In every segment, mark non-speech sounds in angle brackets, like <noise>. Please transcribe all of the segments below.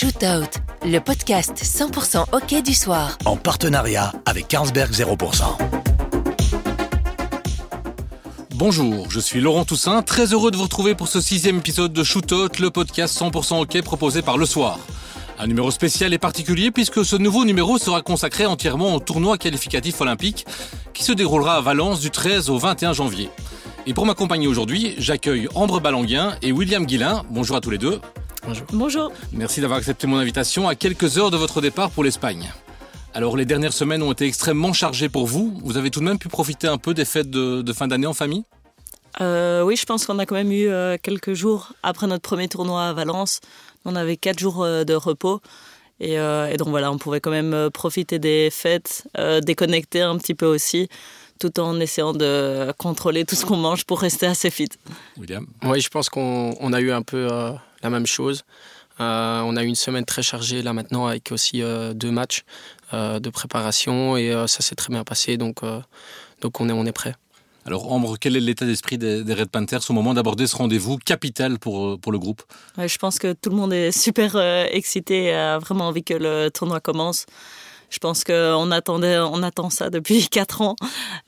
Shootout, le podcast 100% hockey du soir. En partenariat avec Carlsberg 0%. Bonjour, je suis Laurent Toussaint, très heureux de vous retrouver pour ce sixième épisode de Shootout, le podcast 100% hockey proposé par Le Soir. Un numéro spécial et particulier puisque ce nouveau numéro sera consacré entièrement au tournoi qualificatif olympique qui se déroulera à Valence du 13 au 21 janvier. Et pour m'accompagner aujourd'hui, j'accueille Ambre Balanguin et William Guillain. Bonjour à tous les deux. Bonjour. Bonjour. Merci d'avoir accepté mon invitation à quelques heures de votre départ pour l'Espagne. Alors les dernières semaines ont été extrêmement chargées pour vous. Vous avez tout de même pu profiter un peu des fêtes de, fin d'année en famille? Euh, Oui, je pense qu'on a quand même eu euh, quelques jours après notre premier tournoi à Valence. On avait quatre jours euh, de repos. Et, et, donc voilà, on pouvait quand même profiter des fêtes, déconnecter un petit peu aussi tout en essayant de contrôler tout ce qu'on mange pour rester assez fit. William? Oui, je pense qu'on a eu un peu euh, la même chose. Euh, on a eu une semaine très chargée là maintenant avec aussi euh, deux matchs de préparation et ça s'est très bien passé donc, donc on, est, on est prêt. Alors Ambre, quel est l'état d'esprit des, Red Panthers au moment d'aborder ce rendez-vous capital pour, pour le groupe? Je pense que tout le monde est <laughs> super excité et a vraiment envie que le tournoi commence. Je pense qu'on attendait, on attend ça depuis <laughs> quatre ans.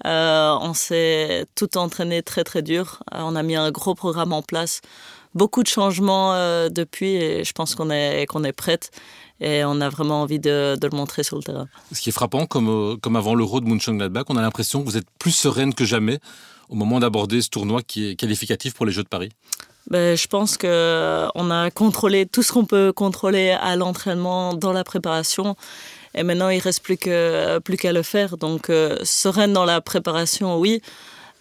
Euh, on s'est tout entraîné très très dur. Euh, on a mis un gros programme en place, beaucoup de changements euh, depuis, et je pense qu'on est qu'on est prête. Et on a vraiment envie de, de, le montrer sur le terrain. Ce qui est frappant, comme, comme avant l'Euro de Mönchengladbach, on a l'impression que vous êtes plus sereine que jamais au moment d'aborder ce tournoi qui est qualificatif pour les Jeux de Paris. Ben, je pense qu'on a contrôlé tout ce qu'on peut contrôler à l'entraînement, dans la préparation. Et maintenant, il reste plus qu'à plus qu'à le faire. Donc, euh, sereine dans la préparation, oui.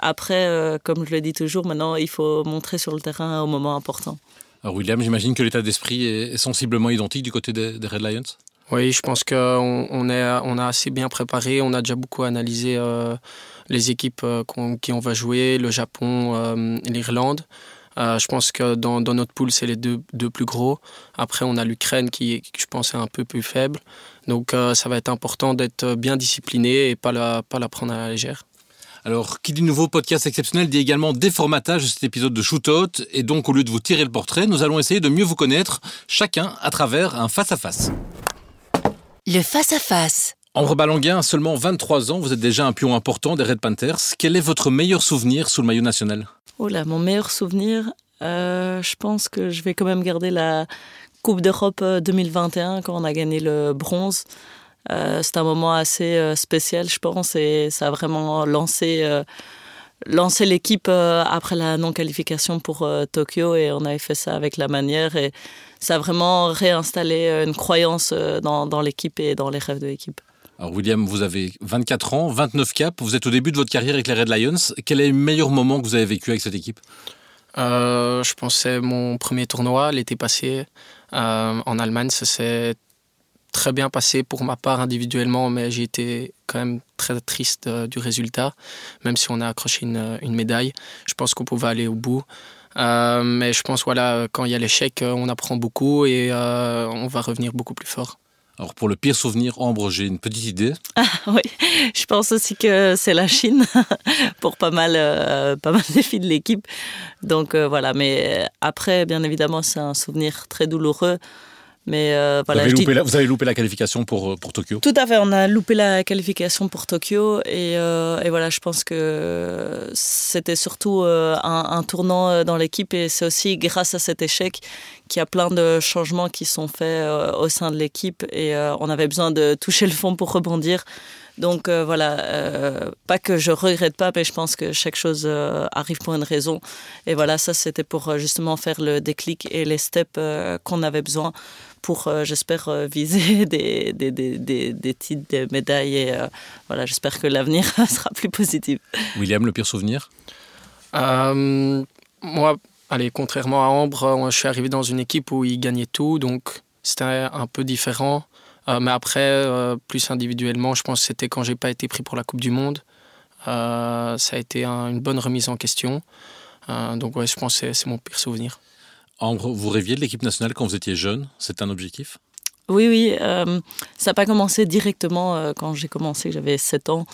Après, euh, comme je le dis toujours, maintenant, il faut montrer sur le terrain au moment important. Alors, William, j'imagine que l'état d'esprit est sensiblement identique du côté des, Red Lions? Oui, je pense qu'on on on a assez bien préparé. On a déjà beaucoup analysé euh, les équipes qui on va jouer, le Japon, l'Irlande. Euh, je pense que dans, notre poule, c'est les deux, deux, plus gros. Après, on a l'Ukraine qui, je pense, est un peu plus faible. Donc, euh, ça va être important d'être bien discipliné et pas la, pas la prendre à la légère. Alors, qui dit nouveau podcast exceptionnel dit également déformatage de cet épisode de Shootout. Et donc, au lieu de vous tirer le portrait, nous allons essayer de mieux vous connaître, chacun à travers un face-à-face. Le face-à-face. Ambre Balanguin, seulement 23 ans, vous êtes déjà un pion important des Red Panthers. Quel est votre meilleur souvenir sous le maillot national? Oh là, mon meilleur souvenir, euh, je pense que je vais quand même garder la Coupe d'Europe 2021 euh, quand on a gagné le bronze. Euh, c'est un moment assez spécial, je pense, et ça a vraiment lancé, lancé l'équipe après la non-qualification pour Tokyo, et on avait fait ça avec la manière, et ça a vraiment réinstallé une croyance dans, dans l'équipe et dans les rêves de l'équipe. Alors William, vous avez 24 ans, 29 caps, vous êtes au début de votre carrière avec les Red Lions. Quel est le meilleur moment que vous avez vécu avec cette équipe? Euh, Je pensais mon premier tournoi l'été passé euh, en Allemagne. Ça s'est très bien passé pour ma part individuellement, mais j'ai été quand même très triste euh, du résultat, même si on a accroché une, une médaille. Je pense qu'on pouvait aller au bout. mais je pense voilà, quand il y a l'échec, on apprend beaucoup et on va revenir beaucoup plus fort. Alors pour le pire souvenir, Ambre, j'ai une petite idée. <laughs> Ah, oui, je pense aussi que c'est la Chine <laughs> pour pas mal, euh, pas mal des filles de l'équipe. Donc euh, voilà, mais après, bien évidemment, c'est un souvenir très douloureux. Mais euh, voilà, vous, avez vous, avez loupé la qualification pour, pour Tokyo Tout à fait, on a loupé la qualification pour Tokyo. Et, et voilà, je pense que c'était surtout un, un, tournant dans l'équipe. Et c'est aussi grâce à cet échec qu'il y a plein de changements qui sont faits au sein de l'équipe. Et on avait besoin de toucher le fond pour rebondir. Donc euh, voilà, euh, pas que je regrette pas, mais je pense que chaque chose euh, arrive pour une raison. Et voilà, ça c'était pour justement faire le déclic et les steps qu'on avait besoin pour, j'espère, viser <laughs> des, des, des, des, titres, des médailles. Et voilà, j'espère que l'avenir <laughs> sera plus positif. William, le pire souvenir? Moi, allez, contrairement à Ambre, je suis arrivé dans une équipe où il gagnait tout, donc c'était un peu différent. Euh, mais après, euh, plus individuellement, je pense que c'était quand j'ai pas été pris pour la Coupe du Monde. Euh, ça a été une bonne remise en question. donc ouais, je pense que c'est mon pire souvenir. vous rêviez de l'équipe nationale quand vous étiez jeune? C'est un objectif? Oui, oui. ça n'a pas commencé directement quand j'ai commencé, j'avais 7 ans.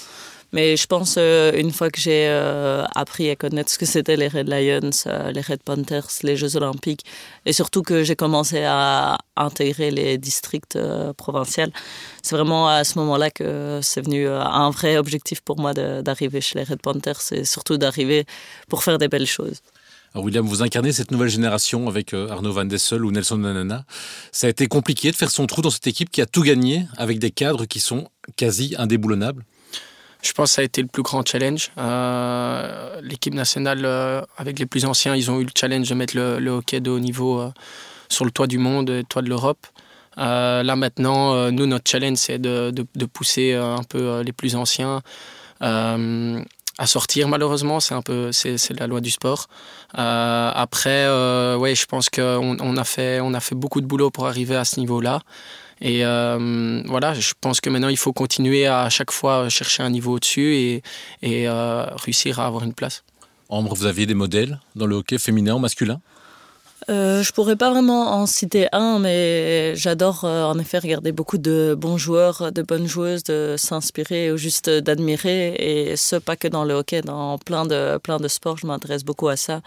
Mais je pense, euh, une fois que j'ai euh, appris à connaître ce que c'était les Red Lions, euh, les Red Panthers, les Jeux Olympiques, et surtout que j'ai commencé à intégrer les districts provinciaux, c'est vraiment à ce moment-là que c'est venu un vrai objectif pour moi d'arriver chez les Red Panthers et surtout d'arriver pour faire des belles choses. William, vous incarnez cette nouvelle génération avec Arnaud Van Dessel ou Nelson Nanana. Ça a été compliqué de faire son trou dans cette équipe qui a tout gagné avec des cadres qui sont quasi indéboulonnables? Je pense que ça a été le plus grand challenge. Euh, l'équipe nationale, euh, avec les plus anciens, ils ont eu le challenge de mettre le, hockey de haut niveau euh, sur le toit du monde, le toit de l'Europe. là maintenant, nous, notre challenge, c'est de, pousser un peu les plus anciens à sortir. Malheureusement, c'est un peu, la loi du sport. après, ouais, je pense qu'on on a on a fait beaucoup de boulot pour arriver à ce niveau-là. Et euh, voilà, je pense que maintenant, il faut continuer à, chaque fois chercher un niveau au-dessus et, et euh, réussir à avoir une place. Ambre, vous aviez des modèles dans le hockey féminin ou masculin? Euh, je pourrais pas vraiment en citer un, mais j'adore euh, en effet regarder beaucoup de bons joueurs, de bonnes joueuses, de s'inspirer ou juste d'admirer. Et ce, pas que dans le hockey, dans plein de, plein de sports, je m'intéresse beaucoup à ça.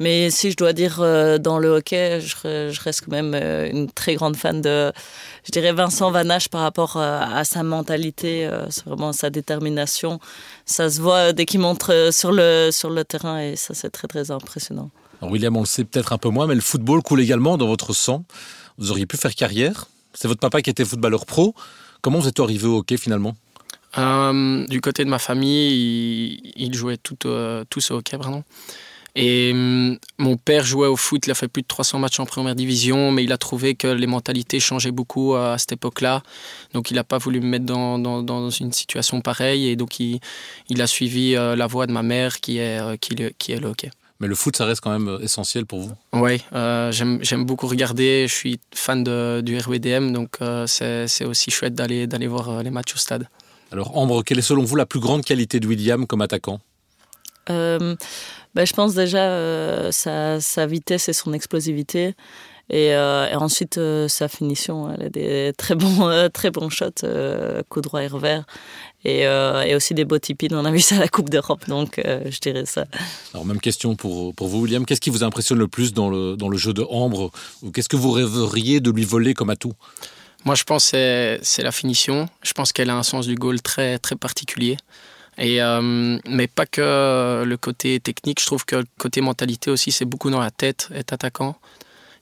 Mais si je dois dire euh, dans le hockey, je, reste quand même euh, une très grande fan de, je dirais, Vincent Vanache par rapport euh, à sa mentalité, c'est vraiment sa détermination. Ça se voit dès qu'il montre sur le, sur le terrain et ça, c'est très, très impressionnant. William, on le sait peut-être un peu moins, mais le football coule également dans votre sang. Vous auriez pu faire carrière. C'est votre papa qui était footballeur pro. Comment vous êtes arrivé au hockey finalement? Du côté de ma famille, ils, jouaient tout, tous au hockey, vraiment. Et hum, mon père jouait au foot, il a fait plus de 300 matchs en première division, mais il a trouvé que les mentalités changeaient beaucoup à, cette époque-là. Donc il n'a pas voulu me mettre dans, dans, dans, une situation pareille et donc il, il a suivi euh, la voie de ma mère qui est, euh, qui, qui, est le hockey. Mais le foot, ça reste quand même euh, essentiel pour vous? Oui, j'aime beaucoup regarder. Je suis fan de, du RWDM, donc c'est aussi chouette d'aller voir les matchs au stade. Alors Ambre, quelle est selon vous la plus grande qualité de William comme attaquant? Bah, je pense déjà euh, sa, sa, vitesse et son explosivité. Et, euh, et ensuite, euh, sa finition. Elle a des très bons, très bons shots, coup droit et revers. Et, et, aussi des beaux tipines. On a vu ça à la Coupe d'Europe, donc je dirais ça. Alors, même question pour, pour vous, William. Qu'est-ce qui vous impressionne le plus dans le, dans le jeu de Ambre? Ou qu'est-ce que vous rêveriez de lui voler comme atout? Moi, je pense que c'est la finition. Je pense qu'elle a un sens du goal très, très particulier. Euh, mais pas que le côté technique, je trouve que le côté mentalité aussi, c'est beaucoup dans la tête, être attaquant.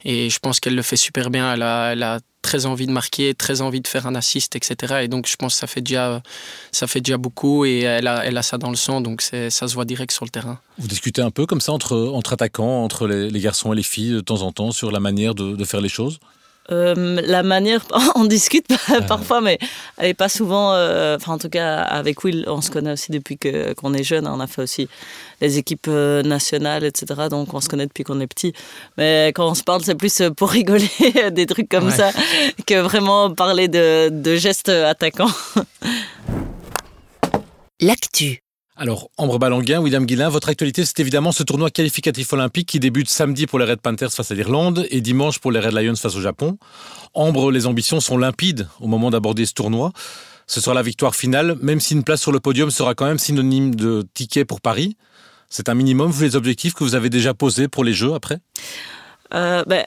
Et je pense qu'elle le fait super bien. Elle a, très envie de marquer, très envie de faire un assist, etc. Et donc je pense que ça fait déjà, beaucoup et elle a, ça dans le sang, donc ça se voit direct sur le terrain. Vous discutez un peu comme ça entre, attaquants, entre les, garçons et les filles de temps en temps sur la manière de faire les choses? Euh, la manière, <laughs> on discute parfois, mais elle est pas souvent. Euh, enfin, en tout cas, avec Will, on se connaît aussi depuis que qu'on est jeune. On a fait aussi les équipes euh, nationales, etc. Donc, on se connaît depuis qu'on est petit. Mais quand on se parle, c'est plus pour <laughs> rigoler des trucs comme ça que vraiment parler de, de gestes attaquants. L'actu. Alors, Ambre Balanguin, William Guillain, votre actualité, c'est évidemment ce tournoi qualificatif olympique qui débute samedi pour les Red Panthers face à l'Irlande et dimanche pour les Red Lions face au Japon. Ambre, les ambitions sont limpides au moment d'aborder ce tournoi. Ce sera la victoire finale, même si une place sur le podium sera quand même synonyme de ticket pour Paris. C'est un minimum, vous, les objectifs que vous avez déjà posés pour les Jeux après? Euh, ben,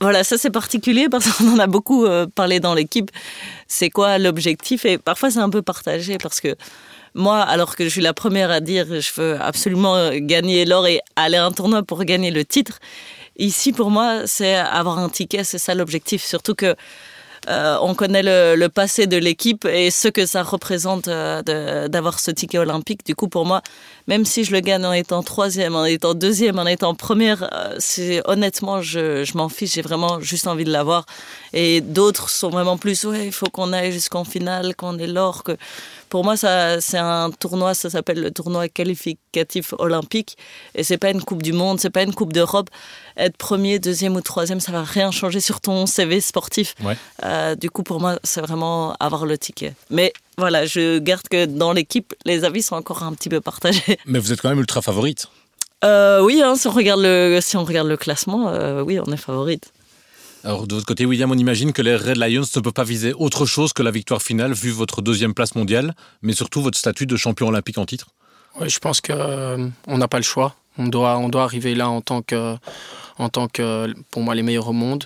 Voilà, ça c'est particulier parce <laughs> qu'on en a beaucoup euh, parlé dans l'équipe. C'est quoi l'objectif? Et parfois c'est un peu partagé parce que moi, alors que je suis la première à dire je veux absolument gagner l'or et aller à un tournoi pour gagner le titre, ici pour moi c'est avoir un ticket, c'est ça l'objectif. Surtout que euh, on connaît le, passé de l'équipe et ce que ça représente euh, d'avoir ce ticket olympique. Du coup, pour moi, même si je le gagne en étant troisième, en étant deuxième, en étant première, euh, honnêtement, je, je m'en fiche. J'ai vraiment juste envie de l'avoir. Et d'autres sont vraiment plus, ouais, il faut qu'on aille jusqu'en finale, qu'on ait l'or. Que pour moi, ça, c'est un tournoi, ça s'appelle le tournoi qualificatif olympique. Et c'est pas une Coupe du Monde, c'est pas une Coupe d'Europe. Être premier, deuxième ou troisième, ça va rien changer sur ton CV sportif. Euh, du coup, pour moi, c'est vraiment avoir le ticket. Mais voilà, je garde que dans l'équipe, les avis sont encore un petit peu partagés. <laughs> Mais vous êtes quand même ultra favorite. Euh, oui, hein, si, on regarde le, si on regarde le classement, euh, oui, on est favorite. Alors de votre côté, William, on imagine que les Red Lions ne peuvent pas viser autre chose que la victoire finale, vu votre deuxième place mondiale, mais surtout votre statut de champion olympique en titre. Oui, je pense qu'on n'a pas le choix. On doit, on doit arriver là en tant que, en tant que, pour moi, les meilleurs au monde.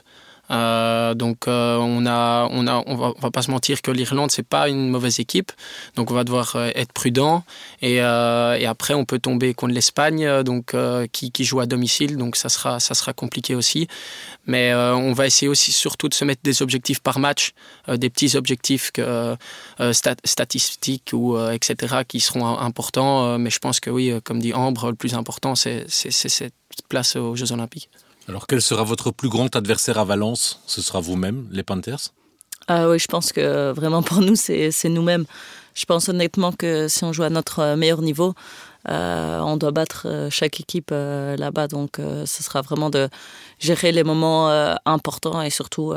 Euh, donc euh, on a, on a, on va, pas se mentir que l'Irlande c'est pas une mauvaise équipe, donc on va devoir euh, être prudent et, après on peut tomber contre l'Espagne, donc qui, qui, joue à domicile, donc ça sera, ça sera compliqué aussi. Mais on va essayer aussi surtout de se mettre des objectifs par match, des petits objectifs que, statistiques ou etc qui seront importants. mais je pense que oui, comme dit Ambre, le plus important c'est cette place aux Jeux Olympiques. Alors, quel sera votre plus grand adversaire à Valence? Ce sera vous-même, les Panthers? Ah Oui, je pense que vraiment pour nous, c'est nous-mêmes. Je pense honnêtement que si on joue à notre meilleur niveau, euh, on doit battre euh, chaque équipe euh, là-bas. Donc, ce sera vraiment de gérer les moments importants et surtout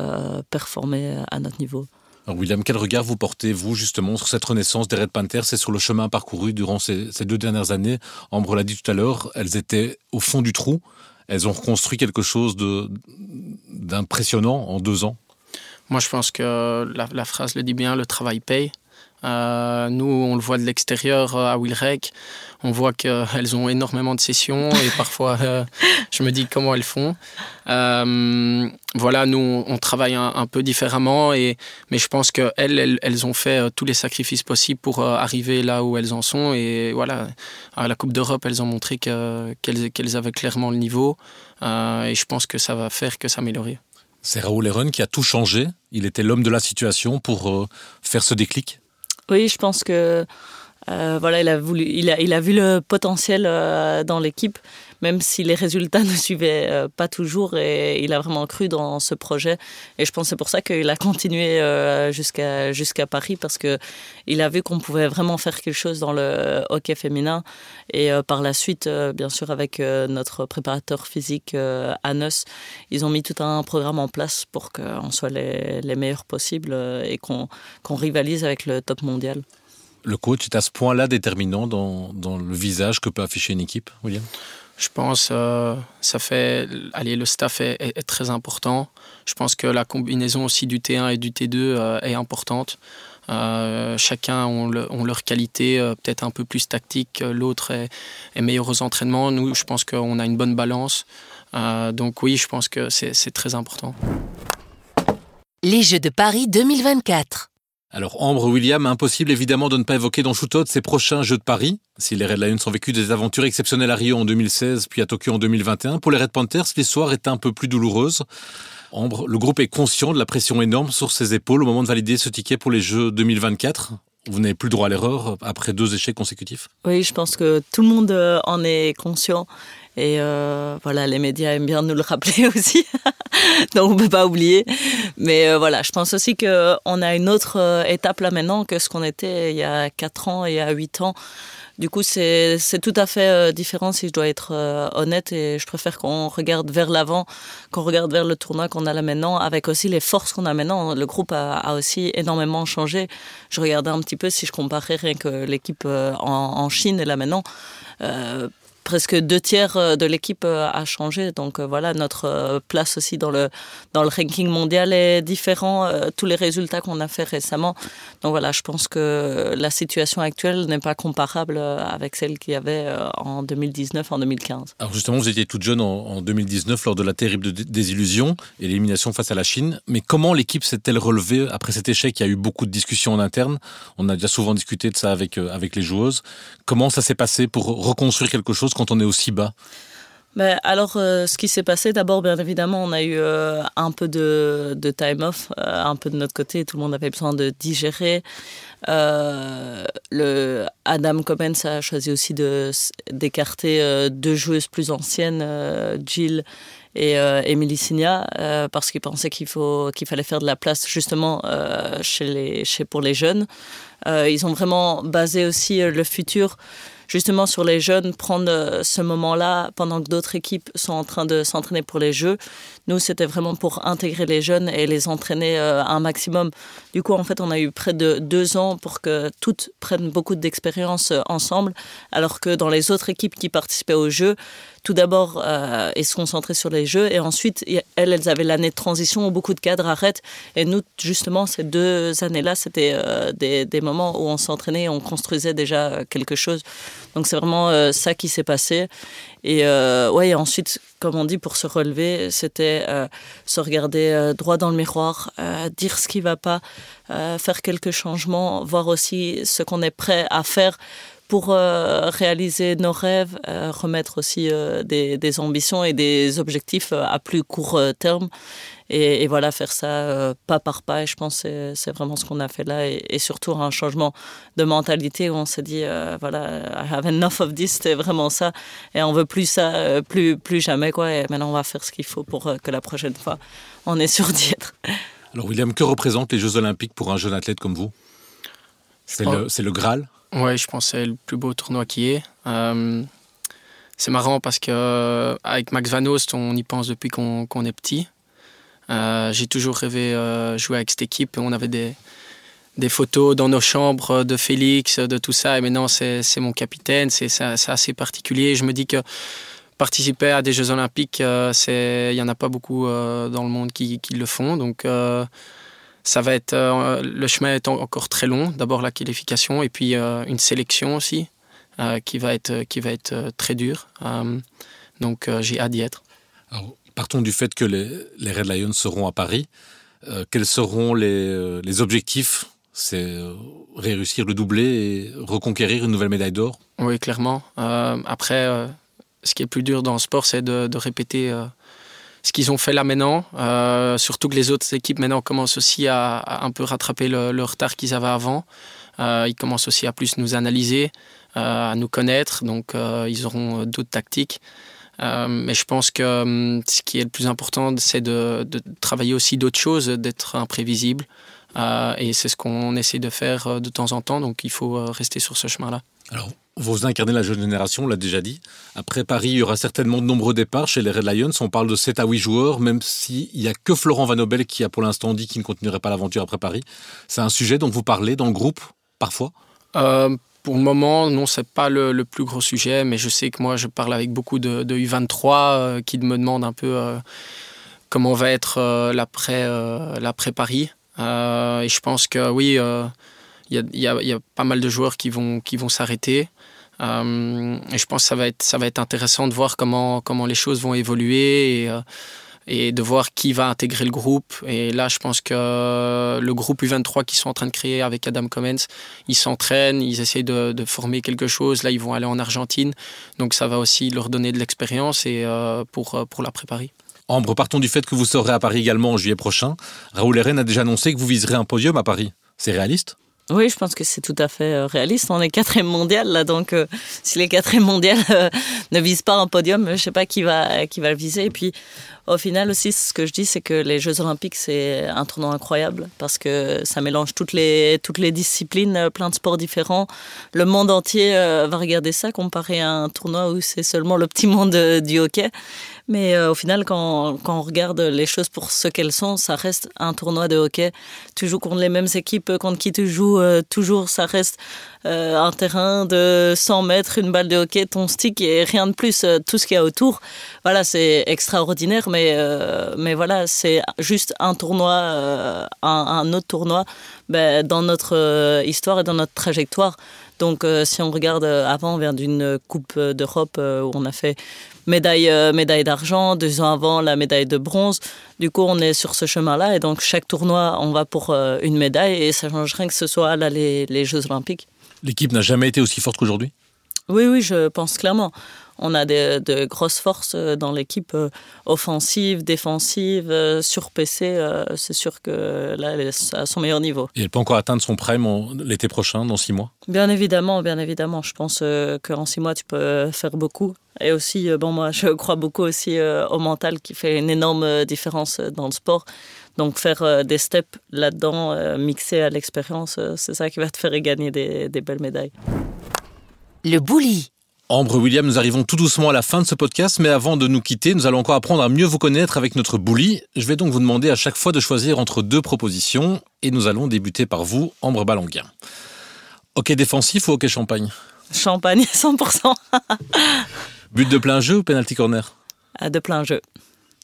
performer à notre niveau. Alors William, quel regard vous portez, vous, justement, sur cette renaissance des Red Panthers? Et sur le chemin parcouru durant ces, ces deux dernières années? Ambre l'a dit tout à l'heure, elles étaient au fond du trou elles ont reconstruit quelque chose d'impressionnant en deux ans? Moi, je pense que la, phrase le dit bien, le travail paye. Euh, nous, on le voit de l'extérieur euh, à Wilrec. On voit qu'elles ont énormément de sessions et <laughs> parfois, euh, je me dis comment elles font. voilà, nous, on travaille un, peu différemment, et, mais je pense qu'elles, elles, elles, ont fait tous les sacrifices possibles pour arriver là où elles en sont. Et voilà, à la Coupe d'Europe, elles ont montré qu'elles avaient clairement le niveau. et je pense que ça va faire que s'améliorer. C'est Raoul Heron qui a tout changé. Il était l'homme de la situation pour faire ce déclic oui, je pense que euh, voilà, il a, il, il vu le potentiel euh, dans l'équipe, même si les résultats <laughs> ne suivaient euh, pas toujours. Et il a vraiment cru dans ce projet. Et je pense que c'est pour ça qu'il a continué jusqu'à jusqu'à Paris, parce qu'il a vu qu'on pouvait vraiment faire quelque chose dans le hockey féminin. Et par la suite, bien sûr, avec notre préparateur physique, Anos, ils ont mis tout un programme en place pour qu'on soit les, les meilleurs possibles et qu'on qu'on rivalise avec le top mondial le coach est à ce point-là déterminant dans, dans, le visage que peut afficher une équipe, William? Je pense euh, ça fait allez, le staff est, est, très important. Je pense que la combinaison aussi du T1 et du T2 euh, est importante. Euh, chacun ont, le, ont, leur qualité, euh, peut-être un peu plus tactique, l'autre est, est, meilleur aux entraînements. Nous, je pense qu'on a une bonne balance. Euh, donc oui, je pense que c'est très important. Les Jeux de Paris 2024. Alors Ambre, William, impossible évidemment de ne pas évoquer dans Shootout ces prochains Jeux de Paris. Si les Red Lions ont vécu des aventures exceptionnelles à Rio en 2016 puis à Tokyo en 2021, pour les Red Panthers, l'histoire est un peu plus douloureuse. Ambre, le groupe est conscient de la pression énorme sur ses épaules au moment de valider ce ticket pour les Jeux 2024. Vous n'avez plus droit à l'erreur après deux échecs consécutifs? Oui, je pense que tout le monde euh, en est conscient. Et euh, voilà, les médias aiment bien nous le rappeler <laughs> aussi. Donc on ne peut pas oublier. Mais euh, voilà, je pense aussi qu'on a une autre euh, étape là maintenant que ce qu'on était il y a 4 ans et il y a 8 ans. Du coup, c'est tout à fait différent si je dois être honnête et je préfère qu'on regarde vers l'avant, qu'on regarde vers le tournoi qu'on a là maintenant, avec aussi les forces qu'on a maintenant. Le groupe a, aussi énormément changé. Je regardais un petit peu si je comparais rien que l'équipe en, Chine et là maintenant presque deux tiers euh, de l'équipe euh, a changé. Donc euh, voilà, notre place aussi dans le, dans le ranking mondial est différent. Tous les résultats qu'on a fait récemment. Donc voilà, je pense que la situation actuelle n'est pas comparable avec celle qu'il y avait en 2019, en 2015. Alors justement, vous étiez toute jeune en, 2019 lors de la terrible désillusion et l'élimination face à la Chine. Mais comment l'équipe s'est-elle relevée après cet échec? Il y a eu beaucoup de discussions en interne. On a déjà souvent discuté de ça avec, avec les joueuses. Comment ça s'est passé pour reconstruire quelque chose quand on est aussi bas ben, alors, euh, ce qui s'est passé, d'abord, bien évidemment, on a eu euh, un peu de, de time off, euh, un peu de notre côté. Tout le monde avait besoin de digérer. le Adam Comens a choisi aussi d'écarter deux joueuses plus anciennes, Jill et Emily Signa, parce qu'il pensait qu'il faut qu'il fallait faire de la place justement chez les, chez, pour les jeunes. ils ont vraiment basé aussi le futur justement sur les jeunes, prendre ce moment-là pendant que d'autres équipes sont en train de s'entraîner pour les Jeux. Nous, c'était vraiment pour intégrer les jeunes et les entraîner un maximum. Du coup, en fait, on a eu près de deux ans pour que toutes prennent beaucoup d'expérience ensemble, alors que dans les autres équipes qui participaient aux Jeux, tout d'abord, euh, et se concentrer sur les jeux. Et ensuite, elles, elles avaient l'année de transition où beaucoup de cadres arrêtent. Et nous, justement, ces deux années-là, c'était euh, des, des, moments où on s'entraînait et on construisait déjà quelque chose. Donc, c'est vraiment euh, ça qui s'est passé. Et euh, ouais, ensuite, comme on dit, pour se relever, c'était euh, se regarder euh, droit dans le miroir, dire ce qui va pas, faire quelques changements, voir aussi ce qu'on est prêt à faire pour euh, réaliser nos rêves, euh, remettre aussi euh, des, des, ambitions et des objectifs à plus court terme. Et, et, voilà, faire ça pas par pas. Et je pense que c'est vraiment ce qu'on a fait là. Et, et, surtout un changement de mentalité où on s'est dit, voilà, I have enough of this, c'était vraiment ça. Et on veut plus ça, plus, plus jamais. Quoi. Et maintenant, on va faire ce qu'il faut pour que la prochaine fois, on est sûr d'y être. Alors, William, que représentent les Jeux Olympiques pour un jeune athlète comme vous? C'est le, le Graal? Ouais, je pense que c'est le plus beau tournoi qui est. Euh, c'est marrant parce que euh, avec Max Van Oost, on y pense depuis qu'on qu est petit. Euh, J'ai toujours rêvé euh, jouer avec cette équipe. On avait des, photos dans nos chambres de Félix, de tout ça. Et maintenant, c'est mon capitaine. C'est assez particulier. Je me dis que participer à des Jeux Olympiques, il n'y en a pas beaucoup dans le monde qui, qui le font. Donc, ça va être euh, le chemin est encore très long. D'abord la qualification et puis euh, une sélection aussi euh, qui va être qui va être très dure. donc j'ai hâte d'y être. Alors, partons du fait que les, les Red Lions seront à Paris. quels seront les, les objectifs? C'est réussir le doublé et reconquérir une nouvelle médaille d'or? Oui, clairement. Après, ce qui est plus dur dans le sport, c'est de, de, répéter ce qu'ils ont fait là maintenant. Euh, surtout que les autres équipes maintenant commencent aussi à, un peu rattraper le, retard qu'ils avaient avant. Euh, ils commencent aussi à plus nous analyser, euh, à nous connaître, donc ils auront d'autres tactiques. Mais je pense que euh, ce qui est le plus important, c'est de, de, travailler aussi d'autres choses, d'être imprévisible. Et c'est ce qu'on essaie de faire de temps en temps, donc il faut rester sur ce chemin-là. Alors, vous incarnez la jeune génération, on l'a déjà dit. Après Paris, il y aura certainement de nombreux départs chez les Red Lions. On parle de 7 à 8 joueurs, même s'il n'y a que Florent Van Nobel qui a pour l'instant dit qu'il ne continuerait pas l'aventure après Paris. C'est un sujet dont vous parlez dans le groupe, parfois? Euh, Pour le moment, non, c'est pas le, plus gros sujet, mais je sais que moi, je parle avec beaucoup de, de U23 euh, qui me demandent un peu euh, comment va être l'après-Paris. Et je pense que oui, il y, y, y, a pas mal de joueurs qui vont, qui vont s'arrêter. Euh, et je pense que ça va être, intéressant de voir comment, les choses vont évoluer et, et de voir qui va intégrer le groupe. Et là, je pense que le groupe U23 qu'ils sont en train de créer avec Adam Comens, ils s'entraînent, ils essayent de, former quelque chose. Là, ils vont aller en Argentine. Donc ça va aussi leur donner de l'expérience et euh, pour, la préparer. Ambre, partons du fait que vous serez à Paris également en juillet prochain. Raoul Eren a déjà annoncé que vous viserez un podium à Paris. C'est réaliste? Oui, je pense que c'est tout à fait euh, réaliste. On est quatrième mondial là, donc euh, si les quatrième mondial euh, <laughs> ne visent pas un podium, je sais pas qui va qui va le viser. Et puis au final aussi, ce que je dis, c'est que les Jeux Olympiques c'est un tournoi incroyable parce que ça mélange toutes les toutes les disciplines, plein de sports différents. Le monde entier va regarder ça comparé à un tournoi où c'est seulement le petit monde du hockey. Mais au final, quand, quand on regarde les choses pour ce qu'elles sont, ça reste un tournoi de hockey. Tu joues contre les mêmes équipes contre qui tu joues euh, toujours. Ça reste euh, un terrain de 100 mètres, une balle de hockey, ton stick et rien de plus. Euh, tout ce qu'il y a autour, voilà, c'est extraordinaire. Mais, mais voilà, c'est juste un tournoi, un, autre tournoi ben, dans notre histoire et dans notre trajectoire. Donc si on regarde avant, on vient d'une Coupe d'Europe où on a fait médaille, euh, médaille d'argent, deux ans avant la médaille de bronze. Du coup, on est sur ce chemin-là et donc chaque tournoi, on va pour euh, une médaille et ça change rien que ce soit là les, les Jeux Olympiques. L'équipe n'a jamais été aussi forte qu'aujourd'hui? Oui, oui, je pense clairement on a de, de grosses forces euh, dans l'équipe euh, offensive, défensive, euh, sur PC. Euh, c'est sûr que là, elle est à son meilleur niveau. Et elle peut encore atteindre son prime l'été prochain, dans six mois? Bien évidemment, bien évidemment. Je pense euh, qu'en six mois, tu peux faire beaucoup. Et aussi, euh, bon, moi, <laughs> je crois beaucoup aussi euh, au mental qui fait une énorme différence dans le sport. Donc faire euh, des steps là-dedans, euh, mixé à l'expérience, euh, c'est ça qui va te faire gagner des, des belles médailles. Le bully. Ambre William, nous arrivons tout doucement à la fin de ce podcast, mais avant de nous quitter, nous allons encore apprendre à mieux vous connaître avec notre bully. Je vais donc vous demander à chaque fois de choisir entre deux propositions, et nous allons débuter par vous, Ambre Balanguin. Hockey défensif ou hockey champagne? Champagne, <laughs> 100%. But de plein jeu ou penalty corner? Ah, de plein jeu.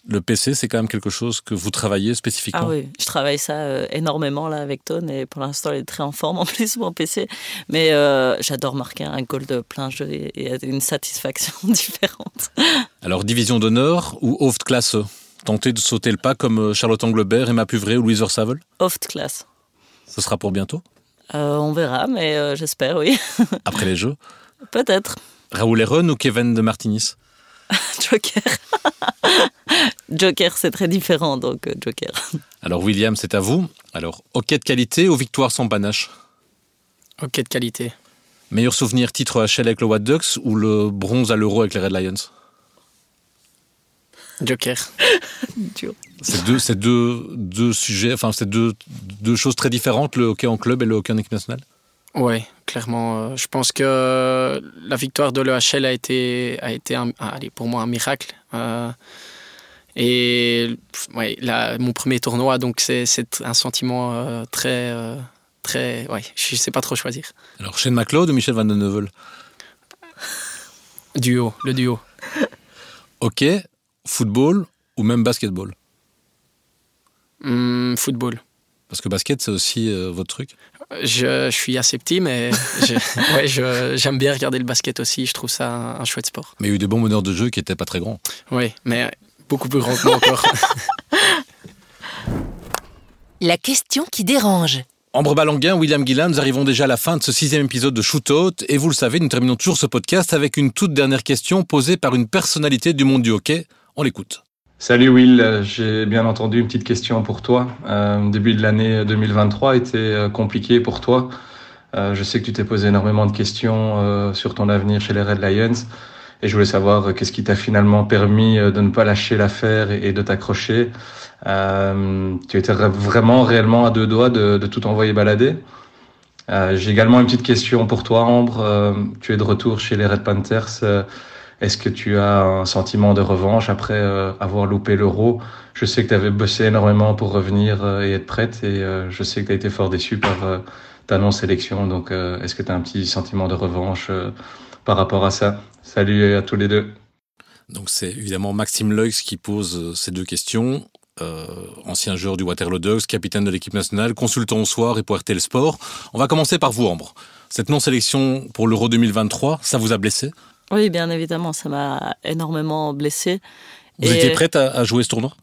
Le PC, c'est quand même quelque chose que vous travaillez spécifiquement? Ah oui, je travaille ça euh, énormément là avec Tone et pour l'instant il est très en forme <laughs> en plus mon PC. Mais euh, j'adore marquer un goal de plein jeu et, et une satisfaction <laughs> différente. Alors, division d'honneur ou Hoofdklasse Tenter de sauter le pas comme euh, Charlotte Anglebert, Emma Puvray ou Louise Orsavel? Oft class. Ce sera pour bientôt, Euh, on verra, mais j'espère, oui. <laughs> après les Jeux? Peut-être. Raoul Heron ou Kevin de Martinis? <laughs> Joker. <laughs> Joker, c'est très différent, donc euh, Joker. Alors, William, c'est à vous. Alors, hockey de qualité ou victoire sans panache? Hockey de qualité. Meilleur souvenir titre HL avec le White Ducks ou le bronze à l'Euro avec les Red Lions? Joker. <laughs> C'est deux, c'est deux, deux sujets, enfin, c'est deux, deux choses très différentes, le hockey en club et le hockey en équipe nationale? Ouais, clairement. euh, je pense que la victoire de l'EHL a été, a été un- ah, allez, pour moi un miracle. Euh, et ouais, là, mon premier tournoi, donc c'est un sentiment euh, très, euh, très. Ouais, je sais pas trop choisir. Alors, Shane McLeod ou Michel Van den Heuvel Duo, le duo. Hockey, football ou même basketball? Hum, football. Parce que basket, c'est aussi euh, votre truc? Je, je suis assez petit, mais <laughs> ouais, j'aime bien regarder le basket aussi. Je trouve ça un, un chouette sport. Mais il y a eu des bons meneurs de jeu qui n'étaient pas très grands. Oui, mais beaucoup plus grand que moi encore. <laughs> La question qui dérange. Ambre Balanguin, William Guillain, nous arrivons déjà à la fin de ce sixième épisode de Shootout. Et vous le savez, nous terminons toujours ce podcast avec une toute dernière question posée par une personnalité du monde du hockey. On l'écoute. Salut Will, j'ai bien entendu une petite question pour toi. Euh, début de l'année 2023 était euh, compliqué pour toi. Euh, je sais que tu t'es posé énormément de questions sur ton avenir chez les Red Lions et je voulais savoir qu'est-ce qui t'a finalement permis de ne pas lâcher l'affaire et, de t'accrocher. Tu étais vraiment réellement à deux doigts de, de tout envoyer balader. J'ai également une petite question pour toi Ambre. Tu es de retour chez les Red Panthers. Est-ce que tu as un sentiment de revanche après euh, avoir loupé l'euro? Je sais que tu avais bossé énormément pour revenir euh, et être prête et euh, je sais que tu as été fort déçu par ta non-sélection. Donc est-ce que tu as un petit sentiment de revanche par rapport à ça? Salut à tous les deux. Donc c'est évidemment Maxime Leux qui pose ces deux questions. Ancien joueur du Waterloo Dogs, capitaine de l'équipe nationale, consultant au soir et pour RTL Sport. On va commencer par vous, Ambre. Cette non-sélection pour l'Euro 2023, ça vous a blessé? Oui, bien évidemment, ça m'a énormément blessée. Vous Et- étiez prête à, à jouer ce tournoi?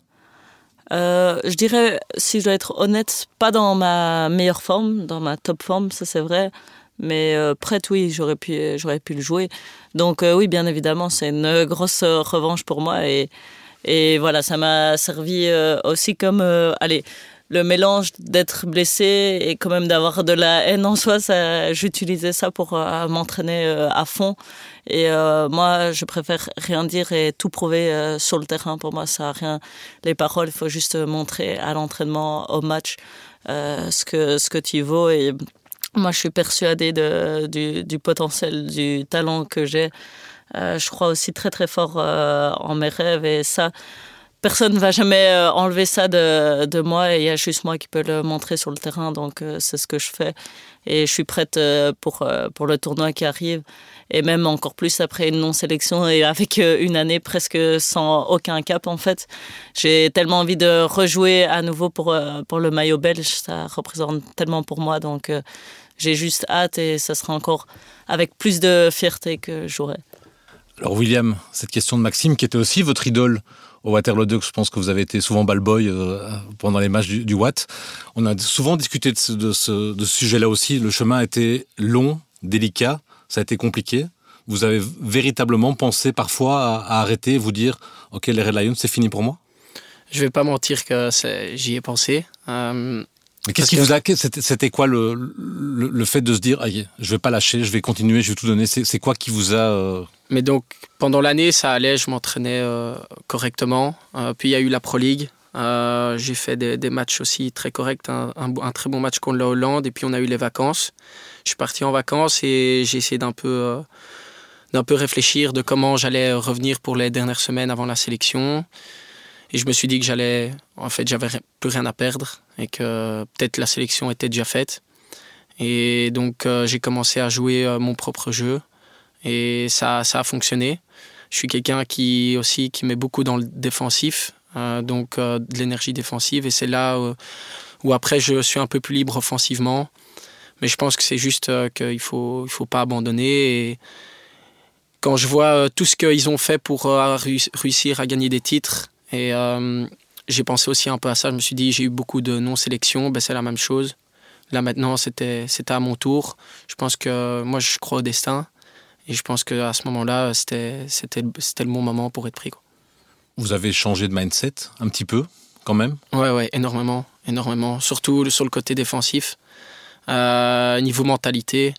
Euh, je dirais, si je dois être honnête, pas dans ma meilleure forme, dans ma top forme, ça c'est vrai. Mais euh, prête, oui, j'aurais pu, j'aurais pu le jouer. Donc euh, oui, bien évidemment, c'est une grosse revanche pour moi. Et, et voilà, ça m'a servi aussi comme, allez, le mélange d'être blessé et quand même d'avoir de la haine en soi. J'utilisais ça pour euh, m'entraîner euh, à fond. Et euh, moi, je préfère rien dire et tout prouver euh, sur le terrain. Pour moi, ça a rien. Les paroles, il faut juste montrer à l'entraînement, au match, euh, ce que ce que tu vaux. Et moi, je suis persuadée du, du potentiel, du talent que j'ai. Je crois aussi très très fort en mes rêves et ça. Personne ne va jamais euh, enlever ça de, de moi et il y a juste moi qui peux le montrer sur le terrain. Donc euh, c'est ce que je fais et je suis prête euh, pour, pour le tournoi qui arrive et même encore plus après une non-sélection et avec une année presque sans aucun cap en fait. J'ai tellement envie de rejouer à nouveau pour, pour le maillot belge, ça représente tellement pour moi donc j'ai juste hâte et ça sera encore avec plus de fierté que j'aurai. Alors William, cette question de Maxime, qui était aussi votre idole au Waterloo Ducks, je pense que vous avez été souvent ball boy euh, pendant les matchs du, du Watt. On a souvent discuté de ce, de ce, de ce sujet-là aussi. Le chemin a été long, délicat, ça a été compliqué. Vous avez véritablement pensé parfois à, à arrêter, vous dire, ok, les Red Lions, c'est fini pour moi? Je vais pas mentir que j'y ai pensé. Euh, qu'est-ce qui que- vous a C'était quoi le, le, le fait de se dire, aïe, je vais pas lâcher, je vais continuer, je vais tout donner. C'est c'est quoi qui vous a euh, Mais donc, pendant l'année, ça allait, je m'entraînais euh, correctement. Euh, puis il y a eu la Pro League. j'ai fait des, matchs aussi très corrects, un, très bon match contre la Hollande, et puis on a eu les vacances. Je suis parti en vacances et j'ai essayé d'un peu, d'un peu réfléchir de comment j'allais revenir pour les dernières semaines avant la sélection. Et je me suis dit que j'allais, en fait, j'avais plus rien à perdre et que peut-être la sélection était déjà faite. Et donc euh, j'ai commencé à jouer euh, mon propre jeu et ça, ça a fonctionné. Je suis quelqu'un qui aussi qui met beaucoup dans le défensif, euh, donc de l'énergie défensive et c'est là où, après je suis un peu plus libre offensivement. Mais je pense que c'est juste qu'il faut il faut pas abandonner et quand je vois tout ce qu'ils ont fait pour réussir à gagner des titres et euh, j'ai pensé aussi un peu à ça. Je me suis dit, j'ai eu beaucoup de non-sélections, ben, c'est la même chose. Là maintenant, c'était à mon tour. Je pense que moi, je crois au destin. Et je pense qu'à ce moment-là, c'était le bon moment pour être pris. Quoi. Vous avez changé de mindset un petit peu, quand même? Ouais, ouais, énormément. énormément. Surtout sur le côté défensif. Euh, niveau mentalité,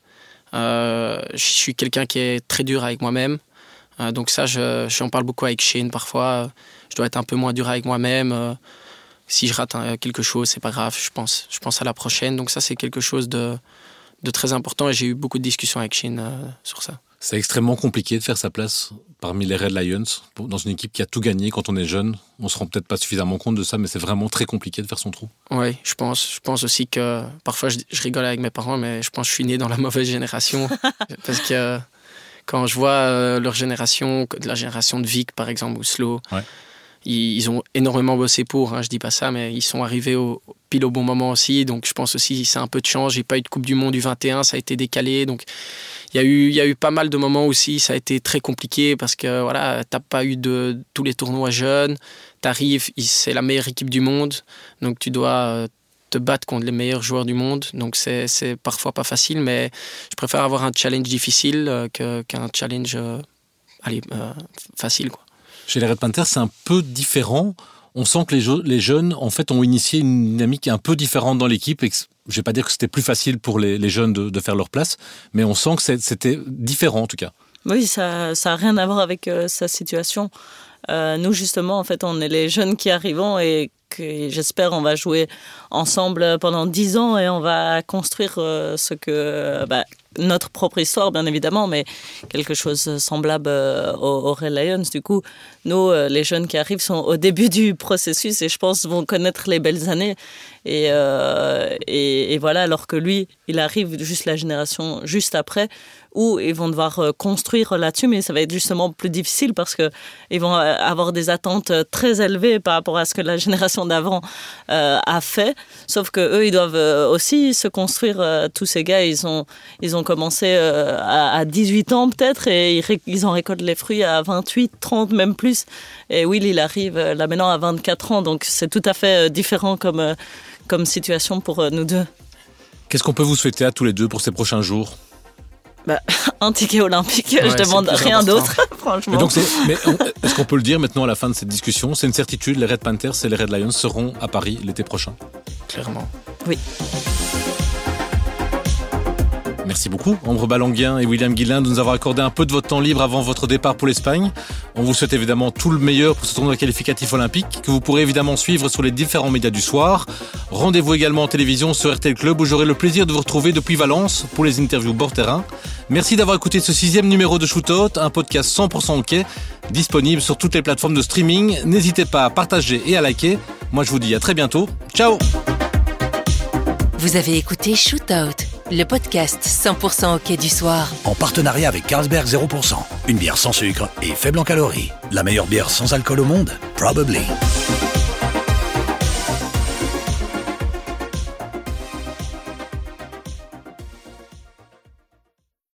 euh, je suis quelqu'un qui est très dur avec moi-même. Euh, donc ça, j'en parle beaucoup avec Shane parfois. Je dois être un peu moins dur avec moi-même. Si je rate quelque chose, c'est pas grave. Je pense, je pense à la prochaine. Donc ça, c'est quelque chose de, de très important et j'ai eu beaucoup de discussions avec Shane sur ça. C'est extrêmement compliqué de faire sa place parmi les Red Lions dans une équipe qui a tout gagné quand on est jeune. On se rend peut-être pas suffisamment compte de ça, mais c'est vraiment très compliqué de faire son trou. Oui, je pense. Je pense aussi que parfois je, je, rigole avec mes parents, mais je pense que je suis né dans la <laughs> mauvaise génération parce que quand je vois euh, leur génération, de la génération de Vic par exemple ou Slow, ils, ont énormément bossé pour. Hein, je dis pas ça, mais ils sont arrivés au, pile au bon moment aussi. Donc je pense aussi c'est un peu de chance. J'ai pas eu de Coupe du Monde du 21, ça a été décalé. Donc il y a eu pas mal de moments aussi. Ça a été très compliqué parce que voilà t'as pas eu tous les tournois jeunes. T'arrives, c'est la meilleure équipe du monde, donc tu dois euh, te battre contre les meilleurs joueurs du monde. Donc c'est parfois pas facile, mais je préfère avoir un challenge difficile euh, qu'un challenge euh, facile. Chez les Red Panthers, c'est un peu différent. On sent que les, jeunes, en fait, ont initié une dynamique un peu différente dans l'équipe. Je ne vais pas dire que c'était plus facile pour les, jeunes de, faire leur place, mais on sent que c'était différent en tout cas. Oui, ça n'a rien à voir avec sa situation. nous, justement, en fait, on est les jeunes qui arrivons et j'espère on va jouer ensemble pendant dix ans et on va construire euh, ce que bah, notre propre histoire bien évidemment mais quelque chose semblable euh, aux, Red Lions du coup nous euh, les jeunes qui arrivent sont au début du processus et je pense vont connaître les belles années et, et, et voilà alors que lui il arrive juste la génération juste après où ils vont devoir euh, construire là-dessus, mais ça va être justement plus difficile parce que ils vont euh, avoir des attentes euh, très élevées par rapport à ce que la génération d'avant a fait. Sauf que eux, ils doivent aussi se construire. tous ces gars, ils ont ils ont commencé à, 18 ans peut-être et ils, ils en récoltent les fruits à 28, 30 même plus. Et Will, il arrive là maintenant à 24 ans, donc c'est tout à fait différent comme comme situation pour nous deux. Qu'est-ce qu'on peut vous souhaiter à tous les deux pour ces prochains jours? Bah, <laughs> un ticket olympique, je demande rien d'autre, <laughs> franchement. donc est-ce qu'on peut le dire maintenant à la fin de cette discussion C'est une certitude, les Red Panthers et les Red Lions seront à Paris l'été prochain? Clairement. Oui. Merci beaucoup, Ambre Balanguien et William Guillain, de nous avoir accordé un peu de votre temps libre avant votre départ pour l'Espagne. On vous souhaite évidemment tout le meilleur pour ce tournoi qualificatif olympique, que vous pourrez évidemment suivre sur les différents médias du soir. Rendez-vous également en télévision sur RTL Club, où j'aurai le plaisir de vous retrouver depuis Valence pour les interviews bord terrain. Merci d'avoir écouté ce sixième numéro de Shootout, un podcast 100% hockey, disponible sur toutes les plateformes de streaming. N'hésitez pas à partager et à liker. Moi, je vous dis à très bientôt. Ciao Vous avez écouté Shootout le podcast 100% OK du soir. En partenariat avec Carlsberg 0%, une bière sans sucre et faible en calories. La meilleure bière sans alcool au monde? Probably.